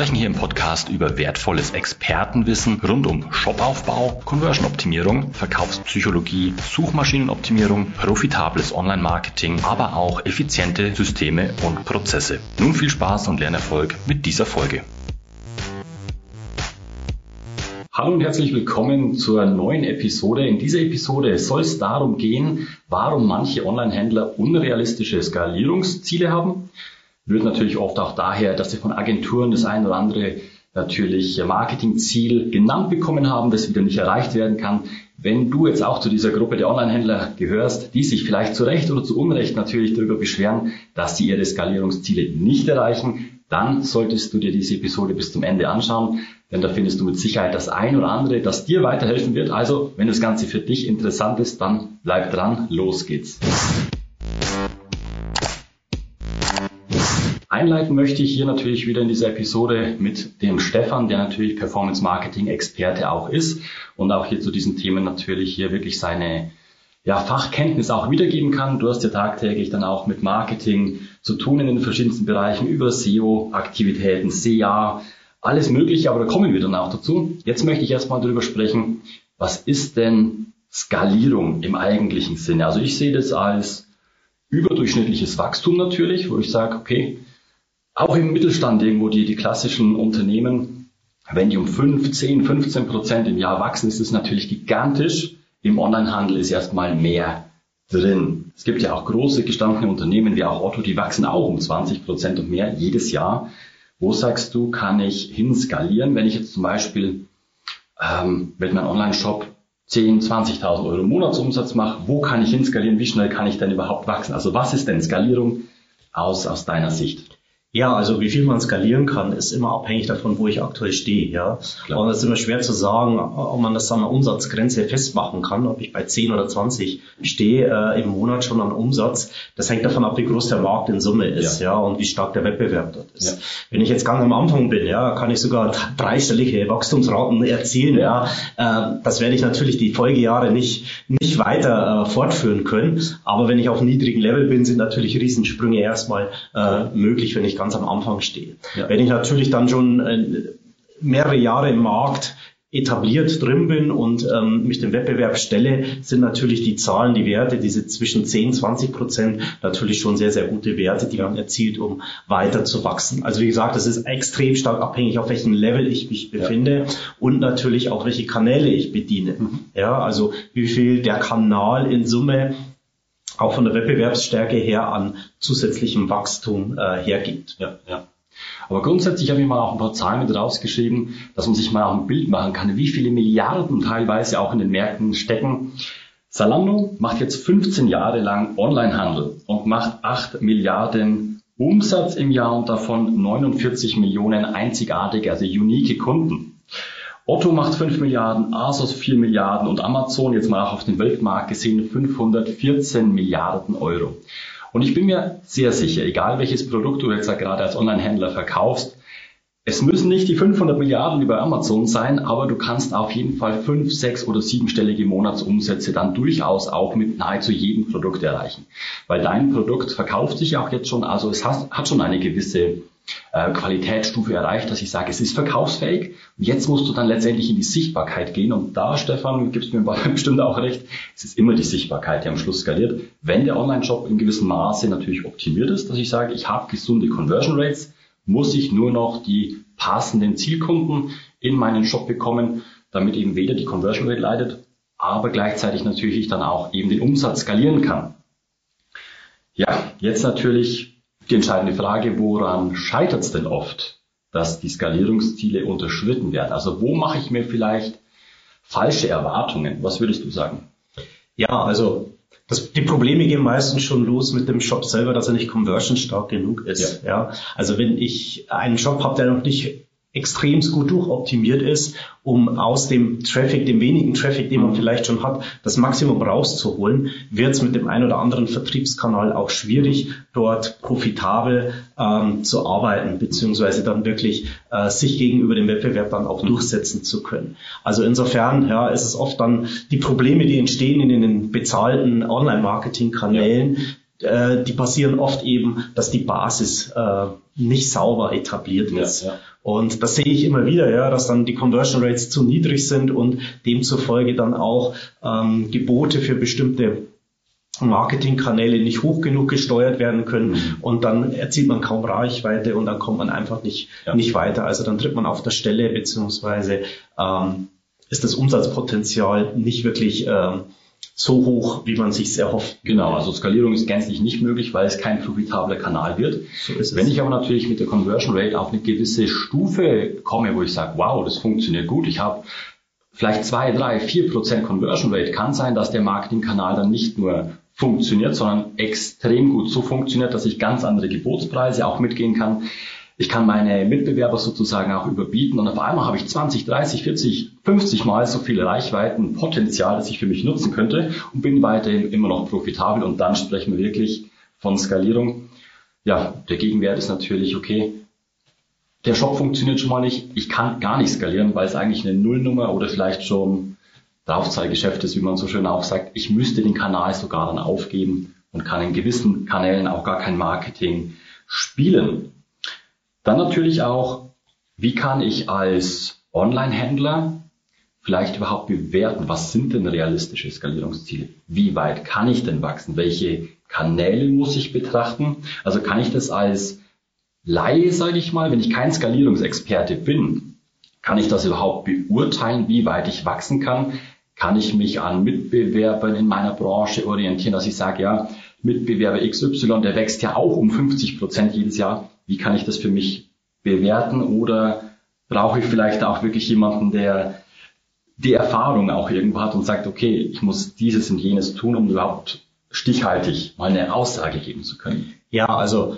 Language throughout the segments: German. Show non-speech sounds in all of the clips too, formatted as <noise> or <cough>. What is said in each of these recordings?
sprechen hier im Podcast über wertvolles Expertenwissen rund um Shopaufbau, Conversion-Optimierung, Verkaufspsychologie, Suchmaschinenoptimierung, profitables Online-Marketing, aber auch effiziente Systeme und Prozesse. Nun viel Spaß und Lernerfolg mit dieser Folge. Hallo und herzlich willkommen zur neuen Episode. In dieser Episode soll es darum gehen, warum manche Online-Händler unrealistische Skalierungsziele haben. Wird natürlich oft auch daher, dass sie von Agenturen das ein oder andere natürlich Marketingziel genannt bekommen haben, das wieder nicht erreicht werden kann. Wenn du jetzt auch zu dieser Gruppe der Online-Händler gehörst, die sich vielleicht zu Recht oder zu Unrecht natürlich darüber beschweren, dass sie ihre Skalierungsziele nicht erreichen, dann solltest du dir diese Episode bis zum Ende anschauen denn da findest du mit Sicherheit das ein oder andere, das dir weiterhelfen wird. Also, wenn das Ganze für dich interessant ist, dann bleib dran, los geht's. Einleiten möchte ich hier natürlich wieder in dieser Episode mit dem Stefan, der natürlich Performance Marketing Experte auch ist und auch hier zu diesen Themen natürlich hier wirklich seine ja, Fachkenntnis auch wiedergeben kann. Du hast ja tagtäglich dann auch mit Marketing zu tun in den verschiedensten Bereichen über SEO-Aktivitäten, SEA, alles Mögliche, aber da kommen wir dann auch dazu. Jetzt möchte ich erstmal darüber sprechen, was ist denn Skalierung im eigentlichen Sinne? Also ich sehe das als überdurchschnittliches Wachstum natürlich, wo ich sage, okay, auch im Mittelstand irgendwo die, die klassischen Unternehmen, wenn die um 5, 10, 15 Prozent im Jahr wachsen, ist es natürlich gigantisch. Im Onlinehandel ist erstmal mehr drin. Es gibt ja auch große gestandene Unternehmen wie auch Otto, die wachsen auch um 20 Prozent und mehr jedes Jahr. Wo sagst du, kann ich hinskalieren, wenn ich jetzt zum Beispiel ähm, mit meinem Online-Shop 10, 20.000 Euro Monatsumsatz mache, wo kann ich hinskalieren, wie schnell kann ich denn überhaupt wachsen? Also was ist denn Skalierung aus, aus deiner Sicht? Ja, also wie viel man skalieren kann, ist immer abhängig davon, wo ich aktuell stehe. Ja, Klar. und es ist immer schwer zu sagen, ob man das an einer Umsatzgrenze festmachen kann, ob ich bei 10 oder 20 stehe äh, im Monat schon an Umsatz. Das hängt davon ab, wie groß der Markt in Summe ist, ja, ja und wie stark der Wettbewerb dort ist. Ja. Wenn ich jetzt ganz am Anfang bin, ja, kann ich sogar dreistellige Wachstumsraten erzielen. Ja, äh, das werde ich natürlich die Folgejahre nicht nicht weiter äh, fortführen können. Aber wenn ich auf einem niedrigen Level bin, sind natürlich Riesensprünge erstmal äh, möglich, wenn ich ganz am Anfang stehe. Ja. Wenn ich natürlich dann schon äh, mehrere Jahre im Markt etabliert drin bin und ähm, mich dem Wettbewerb stelle, sind natürlich die Zahlen, die Werte, diese zwischen 10, 20 Prozent natürlich schon sehr, sehr gute Werte, die man erzielt, um weiter zu wachsen. Also wie gesagt, das ist extrem stark abhängig, auf welchem Level ich mich befinde ja. und natürlich auch welche Kanäle ich bediene. Mhm. Ja, also wie viel der Kanal in Summe auch von der Wettbewerbsstärke her an zusätzlichem Wachstum äh, hergibt. Ja, ja. Aber grundsätzlich habe ich mal auch ein paar Zahlen mit rausgeschrieben, dass man sich mal auch ein Bild machen kann, wie viele Milliarden teilweise auch in den Märkten stecken. Zalando macht jetzt 15 Jahre lang Onlinehandel und macht 8 Milliarden Umsatz im Jahr und davon 49 Millionen einzigartige, also unique Kunden. Otto macht 5 Milliarden, Asos 4 Milliarden und Amazon jetzt mal auch auf den Weltmarkt gesehen 514 Milliarden Euro. Und ich bin mir sehr sicher, egal welches Produkt du jetzt gerade als Online-Händler verkaufst, es müssen nicht die 500 Milliarden über Amazon sein, aber du kannst auf jeden Fall fünf, sechs oder siebenstellige Monatsumsätze dann durchaus auch mit nahezu jedem Produkt erreichen. Weil dein Produkt verkauft sich auch jetzt schon, also es hat, hat schon eine gewisse äh, Qualitätsstufe erreicht, dass ich sage, es ist verkaufsfähig. Und jetzt musst du dann letztendlich in die Sichtbarkeit gehen. Und da, Stefan, gibst mir <laughs> bestimmt auch recht, es ist immer die Sichtbarkeit, die am Schluss skaliert. Wenn der Online-Shop in gewissem Maße natürlich optimiert ist, dass ich sage, ich habe gesunde Conversion Rates, muss ich nur noch die passenden Zielkunden in meinen Shop bekommen, damit eben weder die Conversion Rate leidet, aber gleichzeitig natürlich ich dann auch eben den Umsatz skalieren kann. Ja, jetzt natürlich die entscheidende Frage, woran scheitert es denn oft, dass die Skalierungsziele unterschritten werden? Also wo mache ich mir vielleicht falsche Erwartungen? Was würdest du sagen? Ja, also das, die Probleme gehen meistens schon los mit dem Shop selber, dass er nicht conversion stark genug ist. Ja. ja. Also wenn ich einen Shop habe, der noch nicht extremst gut durchoptimiert ist, um aus dem Traffic, dem wenigen Traffic, den man vielleicht schon hat, das Maximum rauszuholen, wird es mit dem ein oder anderen Vertriebskanal auch schwierig, dort profitabel ähm, zu arbeiten, beziehungsweise dann wirklich äh, sich gegenüber dem Wettbewerb dann auch durchsetzen zu können. Also insofern ja, ist es oft dann die Probleme, die entstehen in den bezahlten Online-Marketing-Kanälen, ja. Äh, die passieren oft eben, dass die Basis äh, nicht sauber etabliert ist. Ja, ja. Und das sehe ich immer wieder, ja, dass dann die Conversion Rates zu niedrig sind und demzufolge dann auch ähm, Gebote für bestimmte Marketingkanäle nicht hoch genug gesteuert werden können mhm. und dann erzielt man kaum Reichweite und dann kommt man einfach nicht, ja. nicht weiter. Also dann tritt man auf der Stelle beziehungsweise ähm, ist das Umsatzpotenzial nicht wirklich ähm, so hoch, wie man sich erhofft. Genau, also Skalierung ist gänzlich nicht möglich, weil es kein profitabler Kanal wird. So Wenn ich aber natürlich mit der Conversion Rate auf eine gewisse Stufe komme, wo ich sage, wow, das funktioniert gut, ich habe vielleicht zwei, drei, vier Prozent Conversion Rate, kann sein, dass der Marketingkanal dann nicht nur funktioniert, sondern extrem gut so funktioniert, dass ich ganz andere Gebotspreise auch mitgehen kann. Ich kann meine Mitbewerber sozusagen auch überbieten und auf einmal habe ich 20, 30, 40, 50 Mal so viel Reichweitenpotenzial, das ich für mich nutzen könnte und bin weiterhin immer noch profitabel und dann sprechen wir wirklich von Skalierung. Ja, der Gegenwert ist natürlich, okay, der Shop funktioniert schon mal nicht, ich kann gar nicht skalieren, weil es eigentlich eine Nullnummer oder vielleicht schon Draufzahlgeschäft ist, wie man so schön auch sagt. Ich müsste den Kanal sogar dann aufgeben und kann in gewissen Kanälen auch gar kein Marketing spielen. Dann natürlich auch, wie kann ich als Online-Händler vielleicht überhaupt bewerten, was sind denn realistische Skalierungsziele? Wie weit kann ich denn wachsen? Welche Kanäle muss ich betrachten? Also kann ich das als Laie, sage ich mal, wenn ich kein Skalierungsexperte bin, kann ich das überhaupt beurteilen, wie weit ich wachsen kann? Kann ich mich an Mitbewerbern in meiner Branche orientieren, dass ich sage, ja, Mitbewerber XY, der wächst ja auch um 50 Prozent jedes Jahr. Wie kann ich das für mich bewerten? Oder brauche ich vielleicht auch wirklich jemanden, der die Erfahrung auch irgendwo hat und sagt, okay, ich muss dieses und jenes tun, um überhaupt stichhaltig mal eine Aussage geben zu können? Ja, also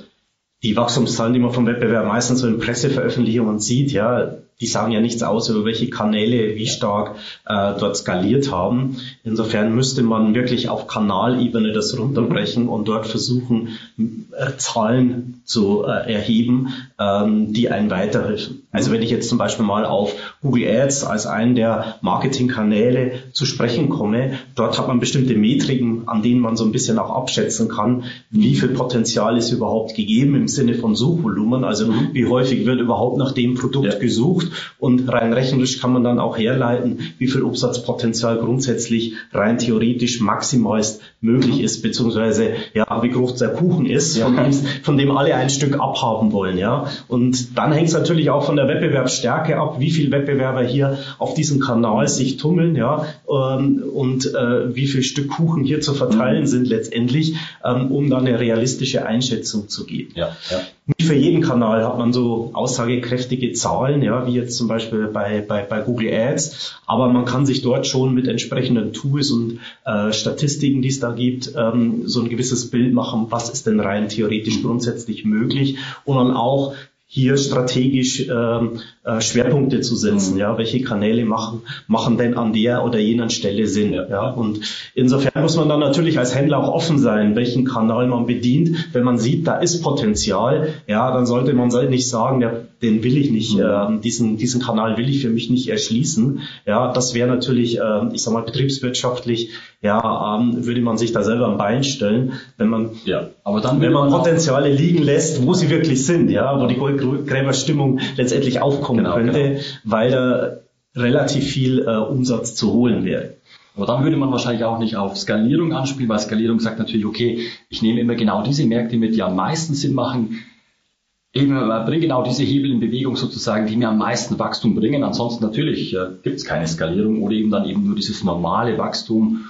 die Wachstumszahlen, die man vom Wettbewerb meistens so in Presseveröffentlichungen sieht, ja, die sagen ja nichts aus über welche Kanäle wie stark äh, dort skaliert haben. Insofern müsste man wirklich auf Kanalebene das runterbrechen und dort versuchen, äh, Zahlen zu äh, erheben, ähm, die einen weiterhelfen. Also wenn ich jetzt zum Beispiel mal auf Google Ads als einen der Marketingkanäle zu sprechen komme, dort hat man bestimmte Metriken, an denen man so ein bisschen auch abschätzen kann, wie viel Potenzial ist überhaupt gegeben im Sinne von Suchvolumen, also mhm. wie häufig wird überhaupt nach dem Produkt ja. gesucht und rein rechnerisch kann man dann auch herleiten, wie viel Umsatzpotenzial grundsätzlich rein theoretisch maximalst möglich ist, beziehungsweise ja, wie groß der Kuchen ist, ja. von, dem, von dem alle ein Stück abhaben wollen. Ja. Und dann hängt es natürlich auch von der Wettbewerbsstärke ab, wie viel Wettbewerber hier auf diesem Kanal sich tummeln, ja, ähm, und äh, wie viel Stück Kuchen hier zu verteilen mhm. sind letztendlich, ähm, um dann eine realistische Einschätzung zu geben. Ja, ja. Nicht für jeden Kanal hat man so aussagekräftige Zahlen, ja, wie jetzt zum Beispiel bei, bei, bei Google Ads, aber man kann sich dort schon mit entsprechenden Tools und äh, Statistiken, die es da gibt, ähm, so ein gewisses Bild machen, was ist denn rein theoretisch grundsätzlich möglich und dann auch hier strategisch ähm, äh, Schwerpunkte zu setzen. Mhm. Ja, welche Kanäle machen machen denn an der oder jener Stelle Sinn? Ja. ja, und insofern muss man dann natürlich als Händler auch offen sein, welchen Kanal man bedient. Wenn man sieht, da ist Potenzial, ja, dann sollte man nicht sagen, der, den will ich nicht, mhm. äh, diesen diesen Kanal will ich für mich nicht erschließen. Ja, das wäre natürlich, äh, ich sag mal, betriebswirtschaftlich, ja, ähm, würde man sich da selber am Bein stellen, wenn man, ja, aber dann wenn man, man Potenziale liegen lässt, wo sie wirklich sind, ja, wo die Gräberstimmung letztendlich aufkommen genau, könnte, genau. weil da relativ viel äh, Umsatz zu holen wäre. Aber dann würde man wahrscheinlich auch nicht auf Skalierung anspielen, weil Skalierung sagt natürlich, okay, ich nehme immer genau diese Märkte mit, die am meisten Sinn machen. Eben, äh, bringe genau diese Hebel in Bewegung sozusagen, die mir am meisten Wachstum bringen. Ansonsten natürlich äh, gibt es keine Skalierung oder eben dann eben nur dieses normale Wachstum,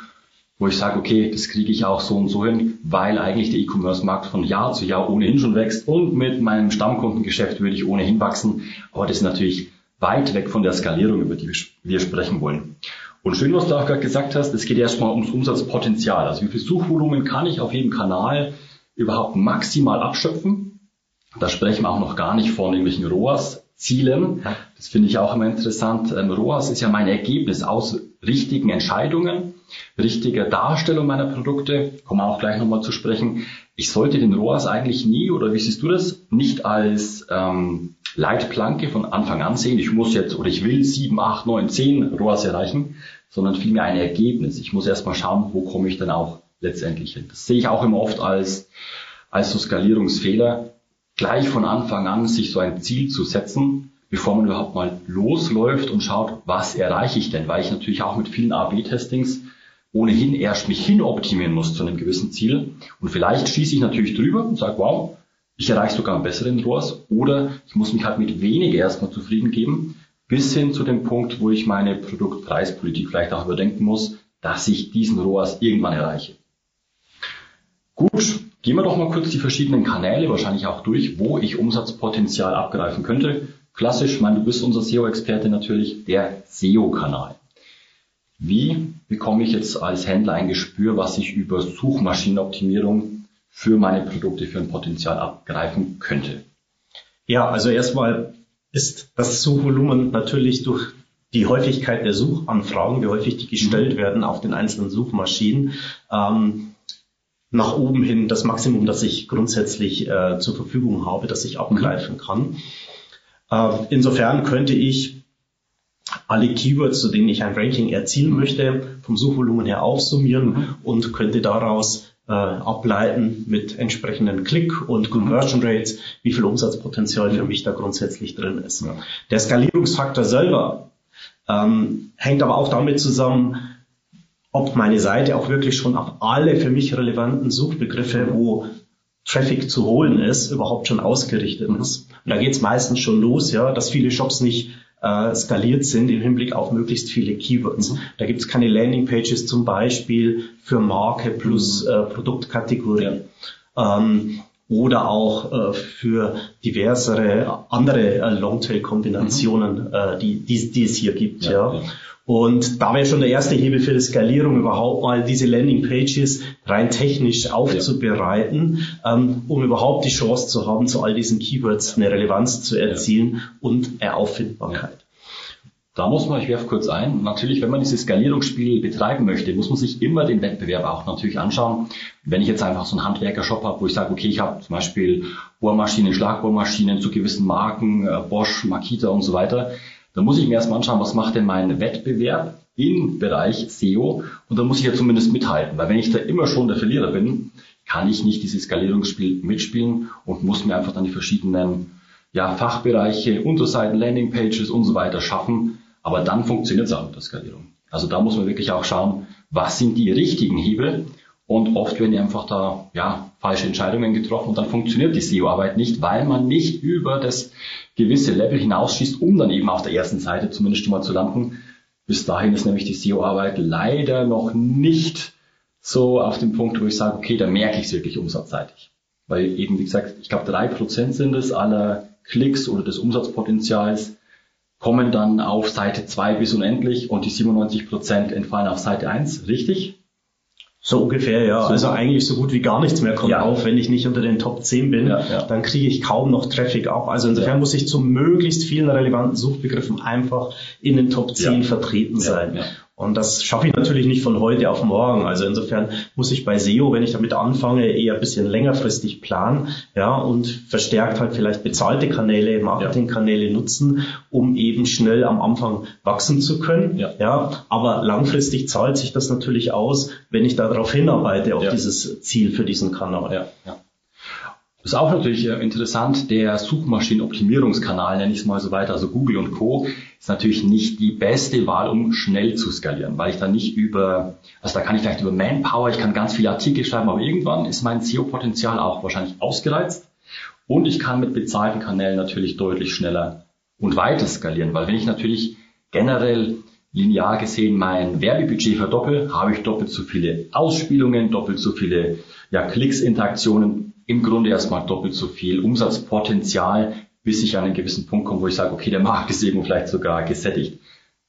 wo ich sage, okay, das kriege ich auch so und so hin, weil eigentlich der E-Commerce-Markt von Jahr zu Jahr ohnehin schon wächst und mit meinem Stammkundengeschäft würde ich ohnehin wachsen. Aber das ist natürlich weit weg von der Skalierung, über die wir sprechen wollen. Und schön, was du auch gerade gesagt hast, es geht erstmal ums Umsatzpotenzial. Also wie viel Suchvolumen kann ich auf jedem Kanal überhaupt maximal abschöpfen? Da sprechen wir auch noch gar nicht von irgendwelchen ROAS-Zielen. Das finde ich auch immer interessant. Ähm, ROAS ist ja mein Ergebnis aus richtigen Entscheidungen, richtiger Darstellung meiner Produkte. Kommen wir auch gleich nochmal zu sprechen. Ich sollte den ROAS eigentlich nie, oder wie siehst du das, nicht als ähm, Leitplanke von Anfang an sehen. Ich muss jetzt oder ich will 7, 8, 9, 10 ROAS erreichen, sondern vielmehr ein Ergebnis. Ich muss erstmal schauen, wo komme ich denn auch letztendlich hin. Das sehe ich auch immer oft als, als so Skalierungsfehler gleich von Anfang an sich so ein Ziel zu setzen, bevor man überhaupt mal losläuft und schaut, was erreiche ich denn, weil ich natürlich auch mit vielen A-B-Testings ohnehin erst mich hin optimieren muss zu einem gewissen Ziel. Und vielleicht schieße ich natürlich drüber und sage, wow, ich erreiche sogar einen besseren ROAS oder ich muss mich halt mit weniger erstmal zufrieden geben, bis hin zu dem Punkt, wo ich meine Produktpreispolitik vielleicht auch überdenken muss, dass ich diesen ROAS irgendwann erreiche. Gut, Gehen wir doch mal kurz die verschiedenen Kanäle wahrscheinlich auch durch, wo ich Umsatzpotenzial abgreifen könnte. Klassisch, ich meine, du bist unser SEO-Experte natürlich, der SEO-Kanal. Wie bekomme ich jetzt als Händler ein Gespür, was ich über Suchmaschinenoptimierung für meine Produkte für ein Potenzial abgreifen könnte? Ja, also erstmal ist das Suchvolumen natürlich durch die Häufigkeit der Suchanfragen, wie häufig die gestellt mhm. werden auf den einzelnen Suchmaschinen, ähm, nach oben hin das Maximum, das ich grundsätzlich äh, zur Verfügung habe, das ich abgreifen kann. Äh, insofern könnte ich alle Keywords, zu denen ich ein Ranking erzielen möchte, vom Suchvolumen her aufsummieren und könnte daraus äh, ableiten mit entsprechenden Click- und Conversion Rates, wie viel Umsatzpotenzial für mich da grundsätzlich drin ist. Der Skalierungsfaktor selber ähm, hängt aber auch damit zusammen, ob meine Seite auch wirklich schon auf alle für mich relevanten Suchbegriffe, wo Traffic zu holen ist, überhaupt schon ausgerichtet mhm. ist. Und da geht es meistens schon los, ja, dass viele Shops nicht äh, skaliert sind im Hinblick auf möglichst viele Keywords. Mhm. Da gibt es keine Landingpages zum Beispiel für Marke plus mhm. äh, Produktkategorie. Ähm, oder auch äh, für diversere andere äh, Longtail-Kombinationen, mhm. äh, die, die, die es hier gibt. Ja, ja. ja. Und da wäre schon der erste Hebel für die Skalierung überhaupt mal diese Landing-Pages rein technisch aufzubereiten, ja. ähm, um überhaupt die Chance zu haben, zu all diesen Keywords eine Relevanz zu erzielen und eine Auffindbarkeit. Da muss man, ich werfe kurz ein, natürlich, wenn man dieses Skalierungsspiel betreiben möchte, muss man sich immer den Wettbewerb auch natürlich anschauen. Wenn ich jetzt einfach so einen Handwerker-Shop habe, wo ich sage, okay, ich habe zum Beispiel Bohrmaschinen, Schlagbohrmaschinen zu gewissen Marken, äh, Bosch, Makita und so weiter, dann muss ich mir erstmal anschauen, was macht denn mein Wettbewerb im Bereich SEO und dann muss ich ja zumindest mithalten, weil wenn ich da immer schon der Verlierer bin, kann ich nicht dieses Skalierungsspiel mitspielen und muss mir einfach dann die verschiedenen ja, Fachbereiche, Unterseiten, Landingpages und so weiter schaffen, aber dann funktioniert es auch mit der Skalierung. Also da muss man wirklich auch schauen, was sind die richtigen Hebel und oft werden einfach da ja, falsche Entscheidungen getroffen und dann funktioniert die SEO-Arbeit nicht, weil man nicht über das gewisse Level hinausschießt, um dann eben auf der ersten Seite zumindest schon mal zu landen. Bis dahin ist nämlich die SEO-Arbeit leider noch nicht so auf dem Punkt, wo ich sage, okay, da merke ich es wirklich umsatzseitig. Weil eben, wie gesagt, ich glaube drei Prozent sind es aller Klicks oder des Umsatzpotenzials kommen dann auf Seite 2 bis unendlich und die 97 Prozent entfallen auf Seite 1, richtig? So ungefähr, ja. So also eigentlich so gut wie gar nichts mehr kommt ja. auf, wenn ich nicht unter den Top 10 bin, ja, ja. dann kriege ich kaum noch Traffic ab. Also insofern muss ich zu möglichst vielen relevanten Suchbegriffen einfach in den Top 10 vertreten sein. Und das schaffe ich natürlich nicht von heute auf morgen. Also insofern muss ich bei SEO, wenn ich damit anfange, eher ein bisschen längerfristig planen, ja, und verstärkt halt vielleicht bezahlte Kanäle, Marketingkanäle nutzen, um eben schnell am Anfang wachsen zu können. Ja. ja. Aber langfristig zahlt sich das natürlich aus, wenn ich darauf hinarbeite, auf ja. dieses Ziel für diesen Kanal. Ja. Ja. Das ist auch natürlich äh, interessant, der Suchmaschinenoptimierungskanal, nenne ich es mal so weiter, also Google und Co., ist natürlich nicht die beste Wahl, um schnell zu skalieren, weil ich da nicht über, also da kann ich vielleicht über Manpower, ich kann ganz viele Artikel schreiben, aber irgendwann ist mein SEO-Potenzial auch wahrscheinlich ausgereizt und ich kann mit bezahlten Kanälen natürlich deutlich schneller und weiter skalieren, weil wenn ich natürlich generell linear gesehen mein Werbebudget verdoppel, habe ich doppelt so viele Ausspielungen, doppelt so viele ja, Klicks, Interaktionen im Grunde erstmal doppelt so viel Umsatzpotenzial, bis ich an einen gewissen Punkt komme, wo ich sage, okay, der Markt ist irgendwo vielleicht sogar gesättigt.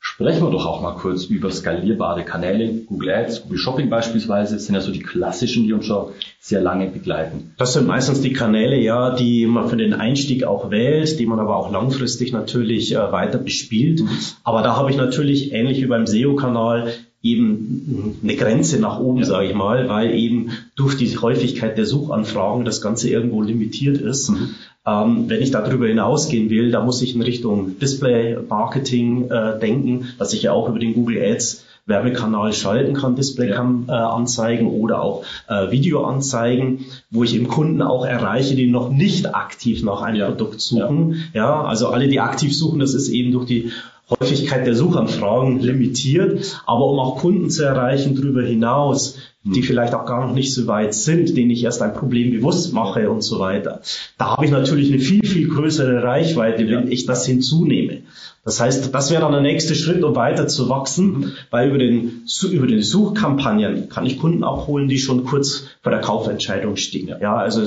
Sprechen wir doch auch mal kurz über skalierbare Kanäle. Google Ads, Google Shopping beispielsweise sind ja so die klassischen, die uns schon sehr lange begleiten. Das sind meistens die Kanäle, ja, die man für den Einstieg auch wählt, die man aber auch langfristig natürlich äh, weiter bespielt. Mhm. Aber da habe ich natürlich ähnlich wie beim SEO-Kanal eben eine Grenze nach oben, ja. sage ich mal, weil eben durch die Häufigkeit der Suchanfragen das Ganze irgendwo limitiert ist. Mhm. Ähm, wenn ich darüber hinausgehen will, da muss ich in Richtung Display-Marketing äh, denken, dass ich ja auch über den Google Ads Werbekanal schalten kann, Display-Anzeigen ja. oder auch äh, Videoanzeigen, wo ich eben Kunden auch erreiche, die noch nicht aktiv nach einem ja. Produkt suchen. Ja. ja, also alle, die aktiv suchen, das ist eben durch die Häufigkeit der Suchanfragen limitiert, aber um auch Kunden zu erreichen darüber hinaus, die hm. vielleicht auch gar noch nicht so weit sind, denen ich erst ein Problem bewusst mache und so weiter. Da habe ich natürlich eine viel, viel größere Reichweite, wenn ich das hinzunehme. Das heißt, das wäre dann der nächste Schritt, um weiter zu wachsen, mhm. weil über den, über den Suchkampagnen kann ich Kunden auch holen, die schon kurz vor der Kaufentscheidung stehen. Ja, also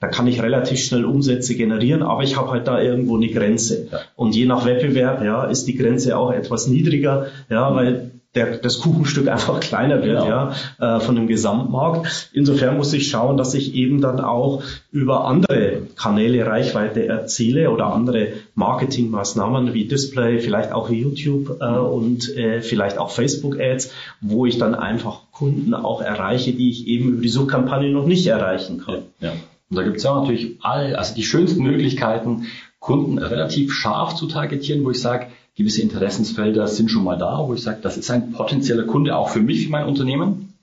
da kann ich relativ schnell Umsätze generieren, aber ich habe halt da irgendwo eine Grenze. Ja. Und je nach Wettbewerb, ja, ist die Grenze auch etwas niedriger, ja, weil der, das Kuchenstück <laughs> einfach kleiner wird, genau. ja, äh, von dem Gesamtmarkt. Insofern muss ich schauen, dass ich eben dann auch über andere Kanäle Reichweite erziele oder andere Marketingmaßnahmen wie Display, vielleicht auch YouTube äh, und äh, vielleicht auch Facebook Ads, wo ich dann einfach Kunden auch erreiche, die ich eben über die Suchkampagne noch nicht erreichen kann. Ja, ja. Und da gibt es ja natürlich all, also die schönsten Möglichkeiten, Kunden relativ scharf zu targetieren, wo ich sage, gewisse Interessensfelder sind schon mal da, wo ich sage, das ist ein potenzieller Kunde auch für mich, für mein Unternehmen.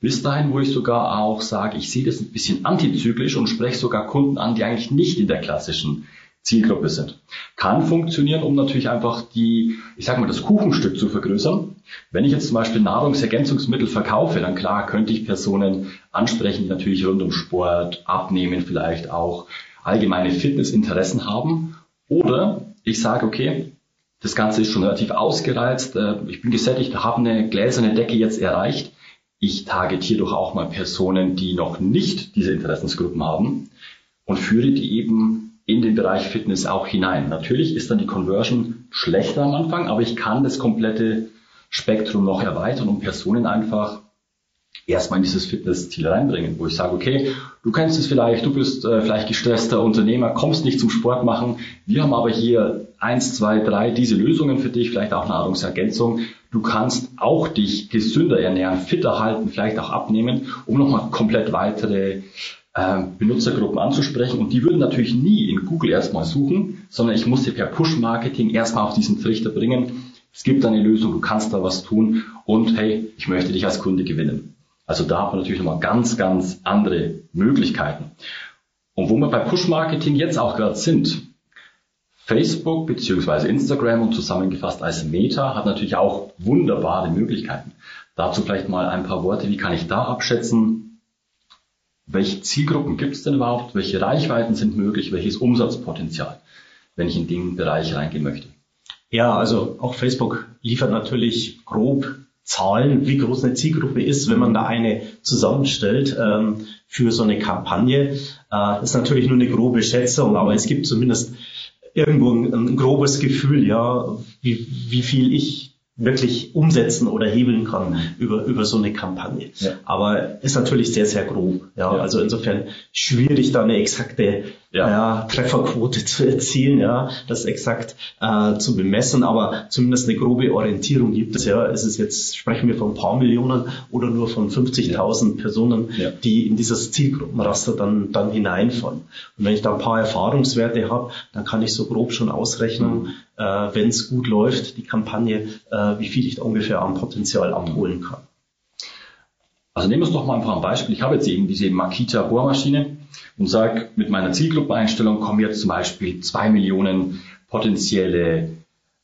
Bis dahin, wo ich sogar auch sage, ich sehe das ein bisschen antizyklisch und spreche sogar Kunden an, die eigentlich nicht in der klassischen Zielgruppe sind. Kann funktionieren, um natürlich einfach die, ich sage mal, das Kuchenstück zu vergrößern. Wenn ich jetzt zum Beispiel Nahrungsergänzungsmittel verkaufe, dann klar könnte ich Personen ansprechen, die natürlich rund um Sport, Abnehmen, vielleicht auch allgemeine Fitnessinteressen haben. Oder ich sage, okay, das Ganze ist schon relativ ausgereizt. Äh, ich bin gesättigt, habe eine gläserne Decke jetzt erreicht. Ich targetiere doch auch mal Personen, die noch nicht diese Interessensgruppen haben und führe die eben in den Bereich Fitness auch hinein. Natürlich ist dann die Conversion schlechter am Anfang, aber ich kann das komplette Spektrum noch erweitern, um Personen einfach erstmal in dieses Fitnessziel reinbringen, wo ich sage, okay, du kennst es vielleicht, du bist äh, vielleicht gestresster Unternehmer, kommst nicht zum Sport machen. Wir haben aber hier eins, zwei, drei diese Lösungen für dich, vielleicht auch Nahrungsergänzung. Du kannst auch dich gesünder ernähren, fitter halten, vielleicht auch abnehmen, um nochmal komplett weitere äh, Benutzergruppen anzusprechen. Und die würden natürlich nie in Google erstmal suchen, sondern ich muss sie per Push-Marketing erstmal auf diesen Trichter bringen. Es gibt eine Lösung, du kannst da was tun und hey, ich möchte dich als Kunde gewinnen. Also da hat man natürlich nochmal ganz, ganz andere Möglichkeiten. Und wo wir bei Push-Marketing jetzt auch gerade sind, Facebook beziehungsweise Instagram und zusammengefasst als Meta hat natürlich auch wunderbare Möglichkeiten. Dazu vielleicht mal ein paar Worte, wie kann ich da abschätzen, welche Zielgruppen gibt es denn überhaupt, welche Reichweiten sind möglich, welches Umsatzpotenzial, wenn ich in den Bereich reingehen möchte. Ja, also auch Facebook liefert natürlich grob Zahlen, wie groß eine Zielgruppe ist, wenn man da eine zusammenstellt ähm, für so eine Kampagne. Äh, ist natürlich nur eine grobe Schätzung, aber es gibt zumindest irgendwo ein, ein grobes Gefühl, ja, wie, wie viel ich wirklich umsetzen oder hebeln kann über, über so eine Kampagne. Ja. Aber ist natürlich sehr, sehr grob. Ja, ja. Also insofern schwierig, da eine exakte ja. Trefferquote <laughs> zu erzielen, ja, das exakt äh, zu bemessen, aber zumindest eine grobe Orientierung gibt es. Ja, ist es jetzt, sprechen wir von ein paar Millionen oder nur von 50.000 Personen, die in dieses Zielgruppenraster dann, dann hineinfallen. Und wenn ich da ein paar Erfahrungswerte habe, dann kann ich so grob schon ausrechnen, mhm äh, wenn es gut läuft, die Kampagne, äh, wie viel ich da ungefähr am Potenzial abholen kann. Also nehmen wir es doch mal ein paar Beispiele. Ich habe jetzt eben diese Makita Bohrmaschine und sage, mit meiner Zielgruppeneinstellung kommen jetzt zum Beispiel zwei Millionen potenzielle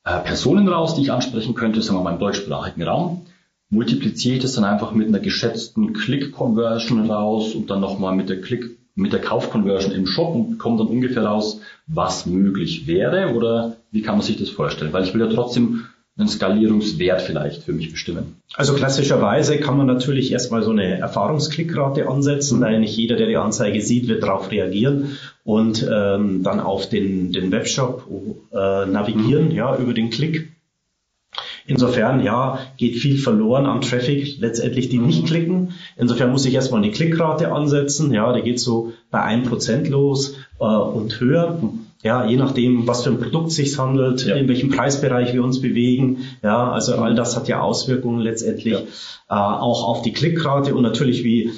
äh, Personen raus, die ich ansprechen könnte, sagen wir mal im deutschsprachigen Raum. Multipliziere ich das dann einfach mit einer geschätzten Click-Conversion raus und dann nochmal mit der Click mit der Kaufconversion im Shop und bekomme dann ungefähr raus, was möglich wäre oder wie kann man sich das vorstellen? Weil ich will ja trotzdem einen Skalierungswert vielleicht für mich bestimmen. Also klassischerweise kann man natürlich erstmal so eine Erfahrungsklickrate ansetzen, weil nicht jeder, der die Anzeige sieht, wird darauf reagieren und ähm, dann auf den, den Webshop äh, navigieren, mhm. ja, über den Klick. Insofern, ja, geht viel verloren an Traffic, letztendlich die nicht klicken. Insofern muss ich erstmal eine Klickrate ansetzen. Ja, der geht so bei 1% los äh, und höher. Ja, je nachdem, was für ein Produkt sich handelt, ja. in welchem Preisbereich wir uns bewegen. Ja, also all das hat ja Auswirkungen letztendlich ja. äh, auch auf die Klickrate und natürlich wie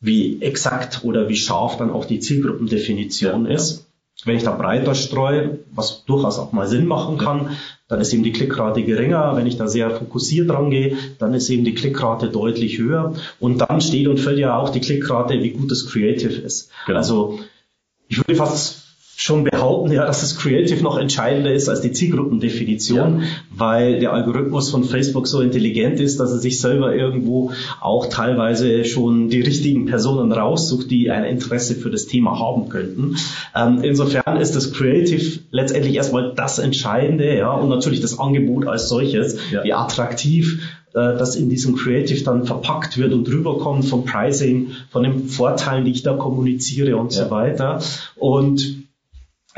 wie exakt oder wie scharf dann auch die Zielgruppendefinition ja. ist. Wenn ich da breiter streue, was durchaus auch mal Sinn machen kann, dann ist eben die Klickrate geringer. Wenn ich da sehr fokussiert rangehe, dann ist eben die Klickrate deutlich höher. Und dann steht und fällt ja auch die Klickrate, wie gut das Creative ist. Genau. Also ich würde fast schon behaupten, ja, dass das Creative noch entscheidender ist als die Zielgruppendefinition, ja. weil der Algorithmus von Facebook so intelligent ist, dass er sich selber irgendwo auch teilweise schon die richtigen Personen raussucht, die ein Interesse für das Thema haben könnten. Ähm, insofern ist das Creative letztendlich erstmal das Entscheidende, ja, und natürlich das Angebot als solches, ja. wie attraktiv äh, das in diesem Creative dann verpackt wird und rüberkommt vom Pricing, von den Vorteilen, die ich da kommuniziere und ja. so weiter. Und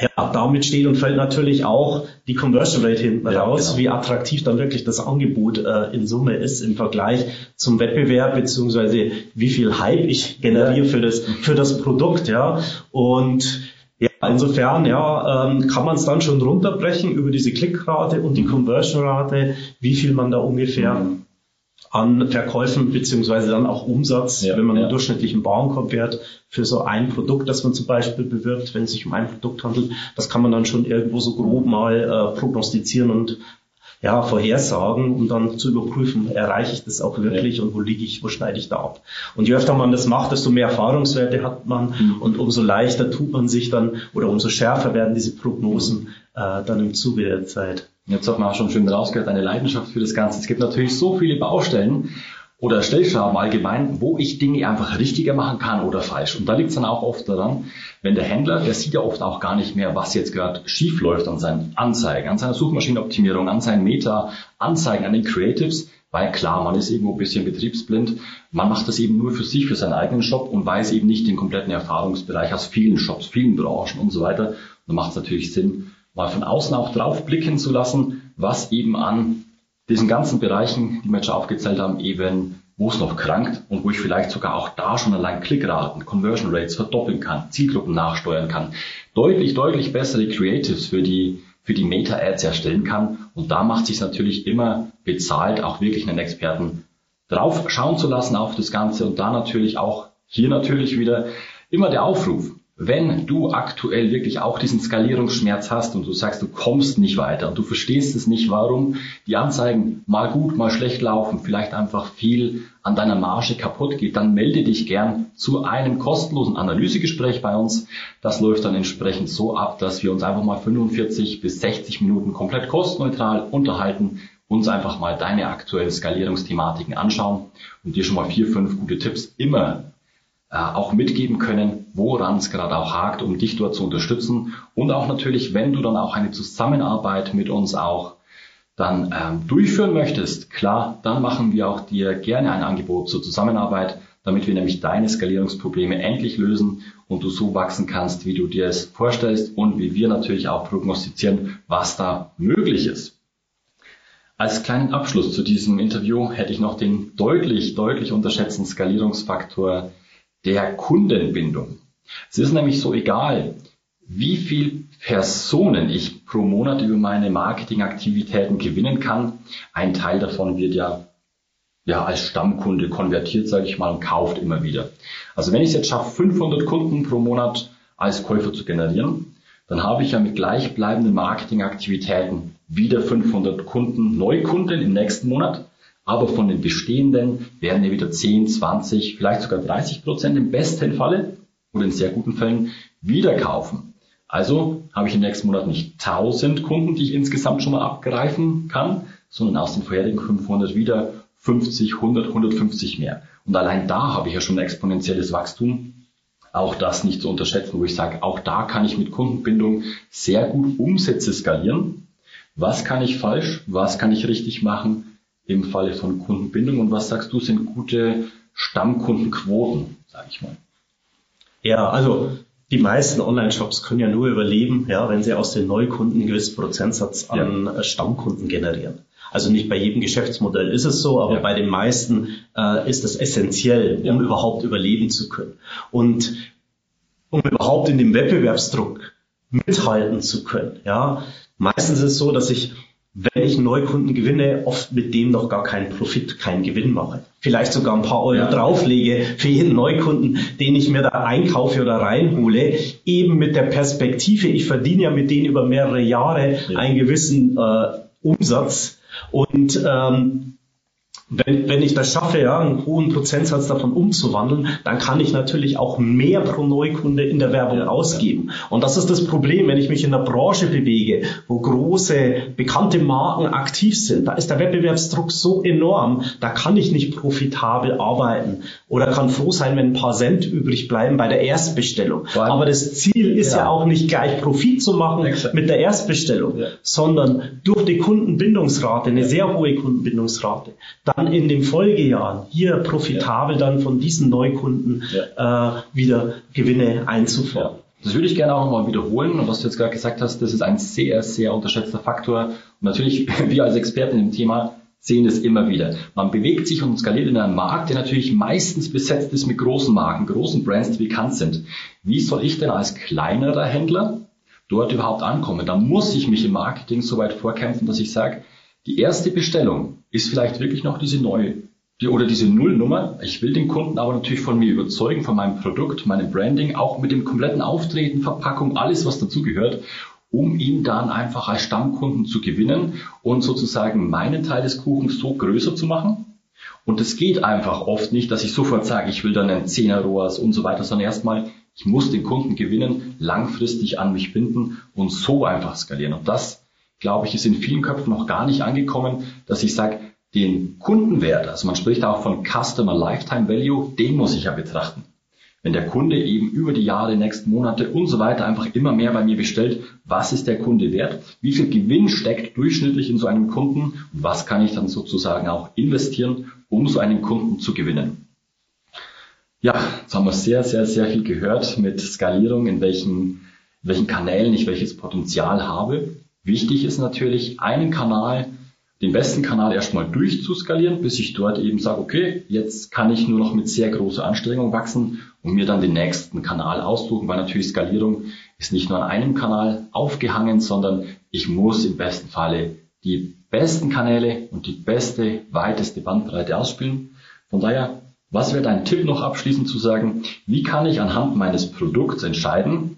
ja, damit steht und fällt natürlich auch die Conversion Rate hinten ja, raus, genau. wie attraktiv dann wirklich das Angebot äh, in Summe ist im Vergleich zum Wettbewerb, beziehungsweise wie viel Hype ich generiere für das, für das Produkt, ja. Und ja, insofern ja, ähm, kann man es dann schon runterbrechen über diese Klickrate und die Conversion Rate, wie viel man da ungefähr mhm an Verkäufen beziehungsweise dann auch Umsatz, ja, wenn man ja. einen durchschnittlichen Warenkorbwert für so ein Produkt, das man zum Beispiel bewirbt, wenn es sich um ein Produkt handelt, das kann man dann schon irgendwo so grob mal äh, prognostizieren und ja, vorhersagen, um dann zu überprüfen, erreiche ich das auch wirklich ja. und wo liege ich, wo schneide ich da ab. Und je öfter man das macht, desto mehr Erfahrungswerte hat man mhm. und umso leichter tut man sich dann oder umso schärfer werden diese Prognosen äh, dann im Zuge der Zeit. Jetzt hat man auch schon schön rausgehört, eine Leidenschaft für das Ganze. Es gibt natürlich so viele Baustellen oder Stellschrauben allgemein, wo ich Dinge einfach richtiger machen kann oder falsch. Und da liegt es dann auch oft daran, wenn der Händler, der sieht ja oft auch gar nicht mehr, was jetzt gerade schief läuft an seinen Anzeigen, an seiner Suchmaschinenoptimierung, an seinen Meta-Anzeigen, an den Creatives, weil klar, man ist irgendwo ein bisschen betriebsblind. Man macht das eben nur für sich, für seinen eigenen Shop und weiß eben nicht den kompletten Erfahrungsbereich aus vielen Shops, vielen Branchen und so weiter. Da macht es natürlich Sinn, mal von außen auch drauf blicken zu lassen, was eben an diesen ganzen Bereichen, die wir jetzt schon aufgezählt haben, eben wo es noch krankt und wo ich vielleicht sogar auch da schon allein Klickraten, Conversion Rates verdoppeln kann, Zielgruppen nachsteuern kann, deutlich, deutlich bessere Creatives für die, für die Meta-Ads erstellen kann. Und da macht es sich natürlich immer bezahlt, auch wirklich einen Experten drauf schauen zu lassen auf das Ganze und da natürlich auch hier natürlich wieder immer der Aufruf. Wenn du aktuell wirklich auch diesen Skalierungsschmerz hast und du sagst, du kommst nicht weiter und du verstehst es nicht, warum die Anzeigen mal gut, mal schlecht laufen, vielleicht einfach viel an deiner Marge kaputt geht, dann melde dich gern zu einem kostenlosen Analysegespräch bei uns. Das läuft dann entsprechend so ab, dass wir uns einfach mal 45 bis 60 Minuten komplett kostenneutral unterhalten, uns einfach mal deine aktuellen Skalierungsthematiken anschauen und dir schon mal vier, fünf gute Tipps immer auch mitgeben können, woran es gerade auch hakt, um dich dort zu unterstützen. Und auch natürlich, wenn du dann auch eine Zusammenarbeit mit uns auch dann ähm, durchführen möchtest, klar, dann machen wir auch dir gerne ein Angebot zur Zusammenarbeit, damit wir nämlich deine Skalierungsprobleme endlich lösen und du so wachsen kannst, wie du dir es vorstellst und wie wir natürlich auch prognostizieren, was da möglich ist. Als kleinen Abschluss zu diesem Interview hätte ich noch den deutlich, deutlich unterschätzten Skalierungsfaktor der Kundenbindung. Es ist nämlich so egal, wie viel Personen ich pro Monat über meine Marketingaktivitäten gewinnen kann. Ein Teil davon wird ja, ja als Stammkunde konvertiert, sage ich mal, und kauft immer wieder. Also wenn ich es jetzt schaffe, 500 Kunden pro Monat als Käufer zu generieren, dann habe ich ja mit gleichbleibenden Marketingaktivitäten wieder 500 Kunden, Neukunden im nächsten Monat aber von den bestehenden werden ja wieder 10, 20, vielleicht sogar 30 Prozent im besten Falle oder in sehr guten Fällen wieder kaufen. Also habe ich im nächsten Monat nicht 1000 Kunden, die ich insgesamt schon mal abgreifen kann, sondern aus den vorherigen 500 wieder 50, 100, 150 mehr. Und allein da habe ich ja schon ein exponentielles Wachstum. Auch das nicht zu unterschätzen, wo ich sage, auch da kann ich mit Kundenbindung sehr gut Umsätze skalieren. Was kann ich falsch? Was kann ich richtig machen? Im Falle von Kundenbindung und was sagst du sind gute Stammkundenquoten, sage ich mal? Ja, also die meisten Online-Shops können ja nur überleben, ja, wenn sie aus den Neukunden einen gewissen Prozentsatz an ja. Stammkunden generieren. Also nicht bei jedem Geschäftsmodell ist es so, aber ja. bei den meisten äh, ist es essentiell, um ja. überhaupt überleben zu können. Und um überhaupt in dem Wettbewerbsdruck mithalten zu können. Ja, meistens ist es so, dass ich wenn ich Neukunden gewinne, oft mit dem noch gar keinen Profit, keinen Gewinn mache. Vielleicht sogar ein paar Euro ja. drauflege für jeden Neukunden, den ich mir da einkaufe oder reinhole, eben mit der Perspektive, ich verdiene ja mit denen über mehrere Jahre ja. einen gewissen äh, Umsatz und ähm, wenn, wenn ich das schaffe, ja, einen hohen Prozentsatz davon umzuwandeln, dann kann ich natürlich auch mehr pro Neukunde in der Werbung ja, ausgeben. Ja. Und das ist das Problem, wenn ich mich in einer Branche bewege, wo große, bekannte Marken aktiv sind. Da ist der Wettbewerbsdruck so enorm, da kann ich nicht profitabel arbeiten oder kann froh sein, wenn ein paar Cent übrig bleiben bei der Erstbestellung. Aber das Ziel ist ja, ja auch nicht gleich Profit zu machen Exakt. mit der Erstbestellung, sondern durch die Kundenbindungsrate, eine sehr hohe Kundenbindungsrate, dann in den Folgejahren hier profitabel dann von diesen Neukunden äh, wieder Gewinne einzufahren. Das würde ich gerne auch nochmal wiederholen. Und was du jetzt gerade gesagt hast, das ist ein sehr, sehr unterschätzter Faktor. Und natürlich, <laughs> wir als Experten im Thema sehen das immer wieder. Man bewegt sich und skaliert in einem Markt, der natürlich meistens besetzt ist mit großen Marken, großen Brands, die bekannt sind. Wie soll ich denn als kleinerer Händler dort überhaupt ankommen? Da muss ich mich im Marketing so weit vorkämpfen, dass ich sage, die erste Bestellung ist vielleicht wirklich noch diese neue die, oder diese Nullnummer. Ich will den Kunden aber natürlich von mir überzeugen, von meinem Produkt, meinem Branding, auch mit dem kompletten Auftreten, Verpackung, alles, was dazugehört, um ihn dann einfach als Stammkunden zu gewinnen und sozusagen meinen Teil des Kuchens so größer zu machen. Und es geht einfach oft nicht, dass ich sofort sage, ich will dann einen 10er ROAS und so weiter, sondern erstmal, ich muss den Kunden gewinnen, langfristig an mich binden und so einfach skalieren. Und das glaube ich, ist in vielen Köpfen noch gar nicht angekommen, dass ich sage, den Kundenwert, also man spricht auch von Customer Lifetime Value, den muss ich ja betrachten. Wenn der Kunde eben über die Jahre, nächsten Monate und so weiter einfach immer mehr bei mir bestellt, was ist der Kunde wert? Wie viel Gewinn steckt durchschnittlich in so einem Kunden? Und was kann ich dann sozusagen auch investieren, um so einen Kunden zu gewinnen? Ja, jetzt haben wir sehr, sehr, sehr viel gehört mit Skalierung, in welchen, in welchen Kanälen ich welches Potenzial habe. Wichtig ist natürlich, einen Kanal, den besten Kanal erstmal durchzuskalieren, bis ich dort eben sage, okay, jetzt kann ich nur noch mit sehr großer Anstrengung wachsen und mir dann den nächsten Kanal aussuchen, weil natürlich Skalierung ist nicht nur an einem Kanal aufgehangen, sondern ich muss im besten Falle die besten Kanäle und die beste, weiteste Bandbreite ausspielen. Von daher, was wäre dein Tipp noch abschließend zu sagen, wie kann ich anhand meines Produkts entscheiden,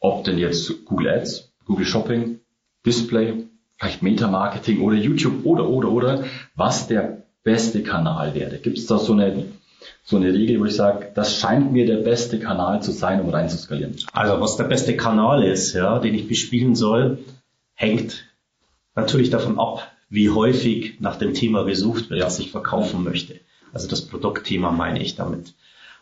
ob denn jetzt Google Ads, Google Shopping, Display, vielleicht Meta-Marketing oder YouTube oder, oder, oder, was der beste Kanal wäre. Gibt es da so eine, so eine Regel, wo ich sage, das scheint mir der beste Kanal zu sein, um reinzuskalieren? Also was der beste Kanal ist, ja, den ich bespielen soll, hängt natürlich davon ab, wie häufig nach dem Thema gesucht wird, das ich verkaufen möchte. Also das Produktthema meine ich damit.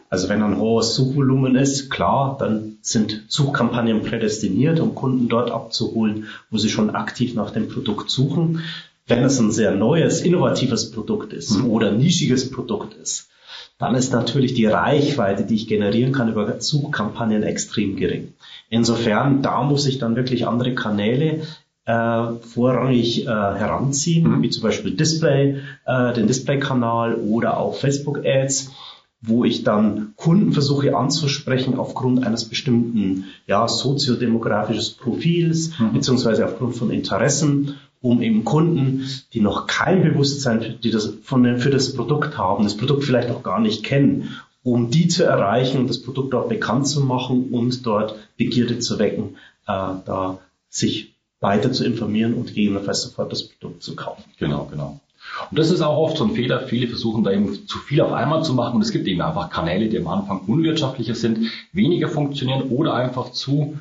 Also wenn ein hohes Suchvolumen ist, klar, dann sind Suchkampagnen prädestiniert, um Kunden dort abzuholen, wo sie schon aktiv nach dem Produkt suchen. Wenn es ein sehr neues, innovatives Produkt ist mhm. oder nischiges Produkt ist, dann ist natürlich die Reichweite, die ich generieren kann über Suchkampagnen extrem gering. Insofern, da muss ich dann wirklich andere Kanäle äh, vorrangig äh, heranziehen, mhm. wie zum Beispiel Display, äh, den Display-Kanal oder auch Facebook-Ads wo ich dann Kunden versuche anzusprechen aufgrund eines bestimmten ja, soziodemografisches Profils mhm. beziehungsweise aufgrund von Interessen, um eben Kunden, die noch kein Bewusstsein die das von, für das Produkt haben, das Produkt vielleicht auch gar nicht kennen, um die zu erreichen und das Produkt dort bekannt zu machen und dort Begierde zu wecken, äh, da sich weiter zu informieren und gegebenenfalls sofort das Produkt zu kaufen. Genau, genau. Und das ist auch oft so ein Fehler. Viele versuchen da eben zu viel auf einmal zu machen. Und es gibt eben einfach Kanäle, die am Anfang unwirtschaftlicher sind, weniger funktionieren oder einfach zu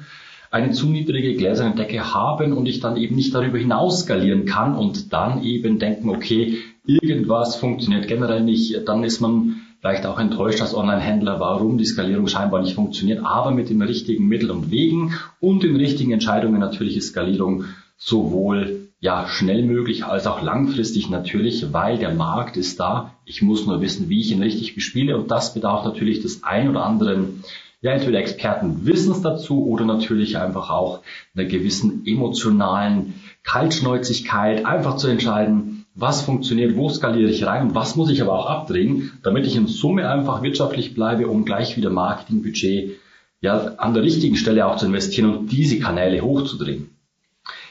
eine zu niedrige gläserne Decke haben und ich dann eben nicht darüber hinaus skalieren kann und dann eben denken, okay, irgendwas funktioniert generell nicht, dann ist man vielleicht auch enttäuscht als Online-Händler, warum die Skalierung scheinbar nicht funktioniert, aber mit den richtigen Mitteln und Wegen und den richtigen Entscheidungen natürlich ist Skalierung sowohl ja, schnell möglich als auch langfristig natürlich, weil der Markt ist da. Ich muss nur wissen, wie ich ihn richtig bespiele und das bedarf natürlich des ein oder anderen ja entweder Experten wissen es dazu oder natürlich einfach auch einer gewissen emotionalen Kaltschnäuzigkeit, einfach zu entscheiden, was funktioniert, wo skaliere ich rein und was muss ich aber auch abdrehen, damit ich in Summe einfach wirtschaftlich bleibe, um gleich wieder Marketingbudget ja, an der richtigen Stelle auch zu investieren und diese Kanäle hochzudrehen.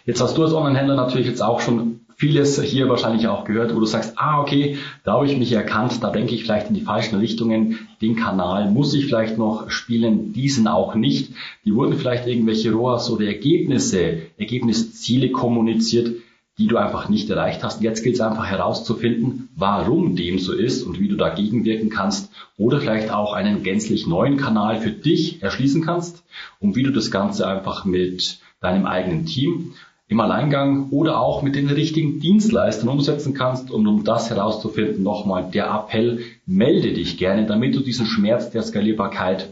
Jetzt hast du als Online-Händler natürlich jetzt auch schon vieles hier wahrscheinlich auch gehört, wo du sagst, ah, okay, da habe ich mich erkannt, da denke ich vielleicht in die falschen Richtungen, den Kanal muss ich vielleicht noch spielen, diesen auch nicht. Die wurden vielleicht irgendwelche ROAS oder Ergebnisse, Ergebnisziele kommuniziert, die du einfach nicht erreicht hast. Jetzt gilt es einfach herauszufinden, warum dem so ist und wie du dagegen wirken kannst oder vielleicht auch einen gänzlich neuen Kanal für dich erschließen kannst und wie du das Ganze einfach mit deinem eigenen Team im Alleingang oder auch mit den richtigen Dienstleistern umsetzen kannst. Und um das herauszufinden, nochmal der Appell, melde dich gerne, damit du diesen Schmerz der Skalierbarkeit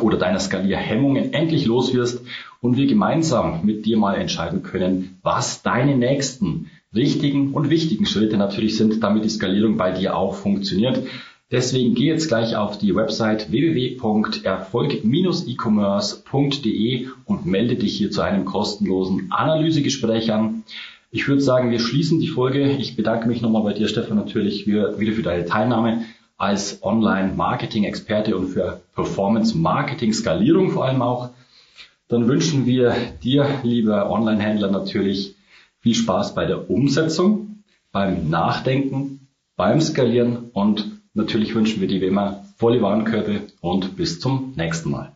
oder deiner Skalierhemmungen endlich los wirst und wir gemeinsam mit dir mal entscheiden können, was deine nächsten richtigen und wichtigen Schritte natürlich sind, damit die Skalierung bei dir auch funktioniert. Deswegen geh jetzt gleich auf die Website www.erfolg-e-commerce.de und melde dich hier zu einem kostenlosen Analysegespräch an. Ich würde sagen, wir schließen die Folge. Ich bedanke mich nochmal bei dir, Stefan, natürlich wieder für deine Teilnahme als Online-Marketing-Experte und für Performance-Marketing-Skalierung vor allem auch. Dann wünschen wir dir, lieber Online-Händler, natürlich viel Spaß bei der Umsetzung, beim Nachdenken, beim Skalieren und Natürlich wünschen wir dir wie immer volle Warenkörbe und bis zum nächsten Mal.